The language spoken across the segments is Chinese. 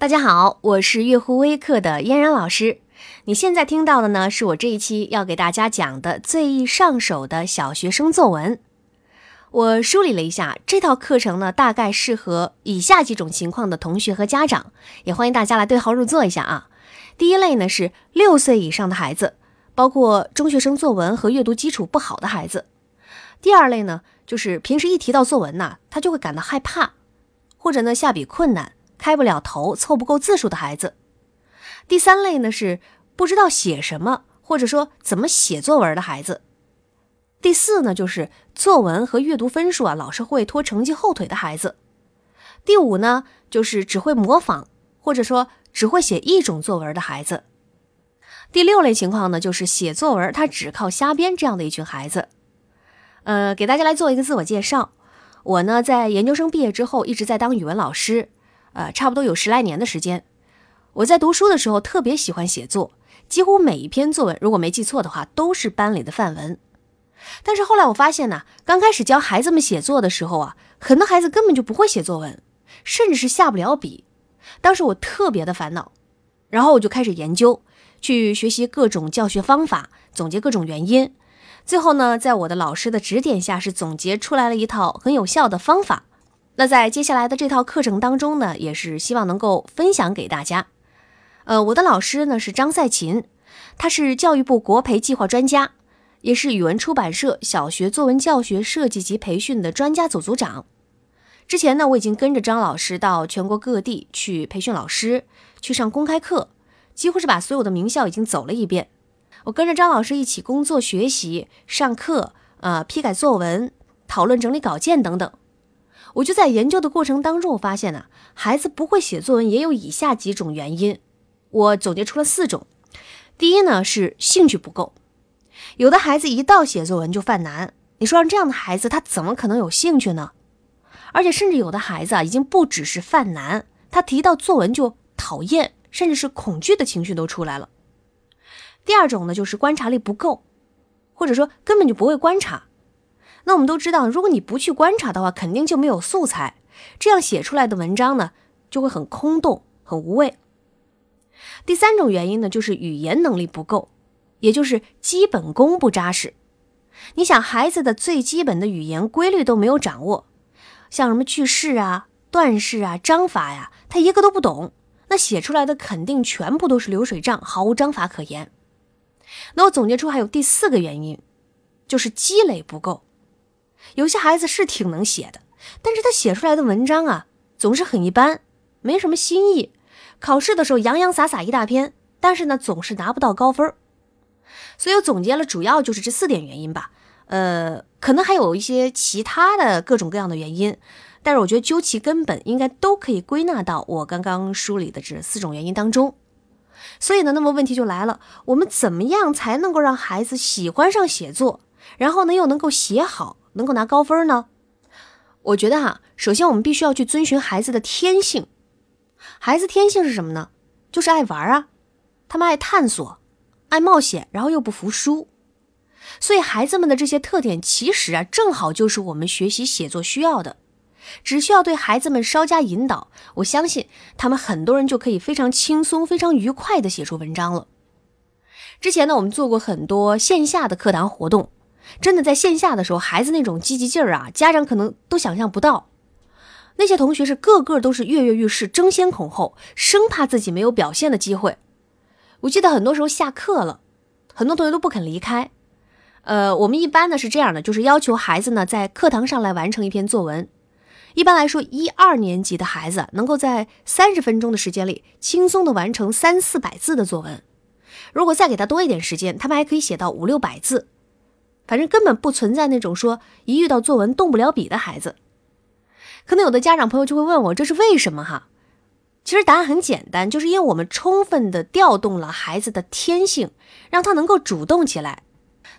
大家好，我是月湖微课的嫣然老师。你现在听到的呢，是我这一期要给大家讲的最易上手的小学生作文。我梳理了一下这套课程呢，大概适合以下几种情况的同学和家长，也欢迎大家来对号入座一下啊。第一类呢是六岁以上的孩子，包括中学生作文和阅读基础不好的孩子。第二类呢就是平时一提到作文呐，他就会感到害怕，或者呢下笔困难。开不了头、凑不够字数的孩子。第三类呢是不知道写什么，或者说怎么写作文的孩子。第四呢就是作文和阅读分数啊老是会拖成绩后腿的孩子。第五呢就是只会模仿，或者说只会写一种作文的孩子。第六类情况呢就是写作文他只靠瞎编这样的一群孩子。呃，给大家来做一个自我介绍，我呢在研究生毕业之后一直在当语文老师。呃，差不多有十来年的时间。我在读书的时候特别喜欢写作，几乎每一篇作文，如果没记错的话，都是班里的范文。但是后来我发现呢，刚开始教孩子们写作的时候啊，很多孩子根本就不会写作文，甚至是下不了笔。当时我特别的烦恼，然后我就开始研究，去学习各种教学方法，总结各种原因。最后呢，在我的老师的指点下，是总结出来了一套很有效的方法。那在接下来的这套课程当中呢，也是希望能够分享给大家。呃，我的老师呢是张赛琴，他是教育部国培计划专家，也是语文出版社小学作文教学设计及培训的专家组组长。之前呢，我已经跟着张老师到全国各地去培训老师，去上公开课，几乎是把所有的名校已经走了一遍。我跟着张老师一起工作、学习、上课，呃，批改作文、讨论、整理稿件等等。我就在研究的过程当中，我发现呢，孩子不会写作文也有以下几种原因，我总结出了四种。第一呢是兴趣不够，有的孩子一到写作文就犯难，你说让这样的孩子他怎么可能有兴趣呢？而且甚至有的孩子啊，已经不只是犯难，他提到作文就讨厌，甚至是恐惧的情绪都出来了。第二种呢就是观察力不够，或者说根本就不会观察。那我们都知道，如果你不去观察的话，肯定就没有素材，这样写出来的文章呢，就会很空洞、很无味。第三种原因呢，就是语言能力不够，也就是基本功不扎实。你想，孩子的最基本的语言规律都没有掌握，像什么句式啊、段式啊、章法呀，他一个都不懂，那写出来的肯定全部都是流水账，毫无章法可言。那我总结出还有第四个原因，就是积累不够。有些孩子是挺能写的，但是他写出来的文章啊，总是很一般，没什么新意。考试的时候洋洋洒洒一大篇，但是呢，总是拿不到高分。所以我总结了，主要就是这四点原因吧。呃，可能还有一些其他的各种各样的原因，但是我觉得究其根本，应该都可以归纳到我刚刚梳理的这四种原因当中。所以呢，那么问题就来了，我们怎么样才能够让孩子喜欢上写作，然后呢，又能够写好？能够拿高分呢？我觉得哈，首先我们必须要去遵循孩子的天性。孩子天性是什么呢？就是爱玩啊，他们爱探索，爱冒险，然后又不服输。所以孩子们的这些特点，其实啊，正好就是我们学习写作需要的。只需要对孩子们稍加引导，我相信他们很多人就可以非常轻松、非常愉快的写出文章了。之前呢，我们做过很多线下的课堂活动。真的在线下的时候，孩子那种积极劲儿啊，家长可能都想象不到。那些同学是个个都是跃跃欲试、争先恐后，生怕自己没有表现的机会。我记得很多时候下课了，很多同学都不肯离开。呃，我们一般呢是这样的，就是要求孩子呢在课堂上来完成一篇作文。一般来说，一二年级的孩子能够在三十分钟的时间里轻松的完成三四百字的作文。如果再给他多一点时间，他们还可以写到五六百字。反正根本不存在那种说一遇到作文动不了笔的孩子，可能有的家长朋友就会问我这是为什么哈？其实答案很简单，就是因为我们充分的调动了孩子的天性，让他能够主动起来。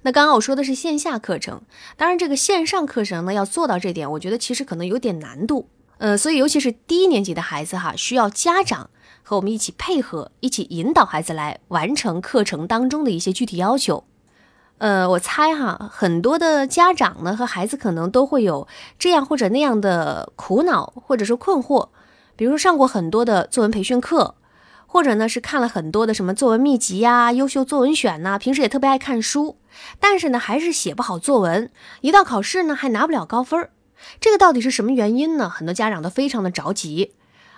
那刚刚我说的是线下课程，当然这个线上课程呢要做到这点，我觉得其实可能有点难度。呃，所以尤其是低年级的孩子哈，需要家长和我们一起配合，一起引导孩子来完成课程当中的一些具体要求。呃，我猜哈，很多的家长呢和孩子可能都会有这样或者那样的苦恼或者说困惑，比如上过很多的作文培训课，或者呢是看了很多的什么作文秘籍呀、优秀作文选呐，平时也特别爱看书，但是呢还是写不好作文，一到考试呢还拿不了高分儿。这个到底是什么原因呢？很多家长都非常的着急。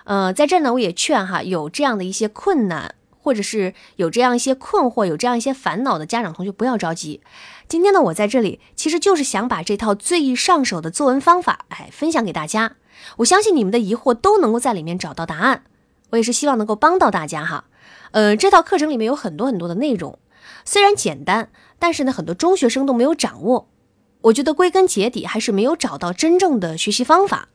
呃，在这呢，我也劝哈，有这样的一些困难，或者是有这样一些困惑、有这样一些烦恼的家长同学，不要着急。今天呢，我在这里其实就是想把这套最易上手的作文方法，哎，分享给大家。我相信你们的疑惑都能够在里面找到答案。我也是希望能够帮到大家哈。呃，这套课程里面有很多很多的内容，虽然简单，但是呢，很多中学生都没有掌握。我觉得归根结底还是没有找到真正的学习方法。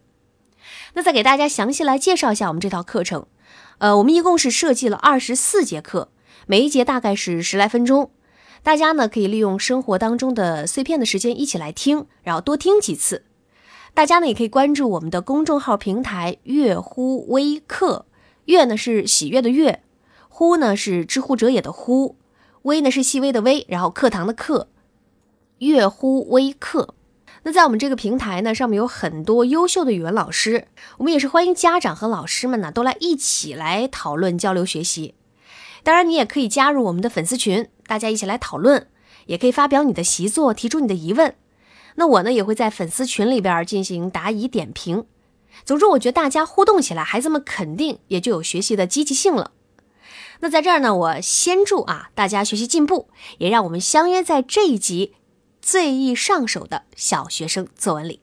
那再给大家详细来介绍一下我们这套课程。呃，我们一共是设计了二十四节课，每一节大概是十来分钟。大家呢可以利用生活当中的碎片的时间一起来听，然后多听几次。大家呢也可以关注我们的公众号平台“悦乎微课”，悦呢是喜悦的悦，乎呢是知乎者也的乎，微呢是细微的微，然后课堂的课。悦乎微课，那在我们这个平台呢，上面有很多优秀的语文老师，我们也是欢迎家长和老师们呢都来一起来讨论交流学习。当然，你也可以加入我们的粉丝群，大家一起来讨论，也可以发表你的习作，提出你的疑问。那我呢也会在粉丝群里边进行答疑点评。总之，我觉得大家互动起来，孩子们肯定也就有学习的积极性了。那在这儿呢，我先祝啊大家学习进步，也让我们相约在这一集。最易上手的小学生作文里。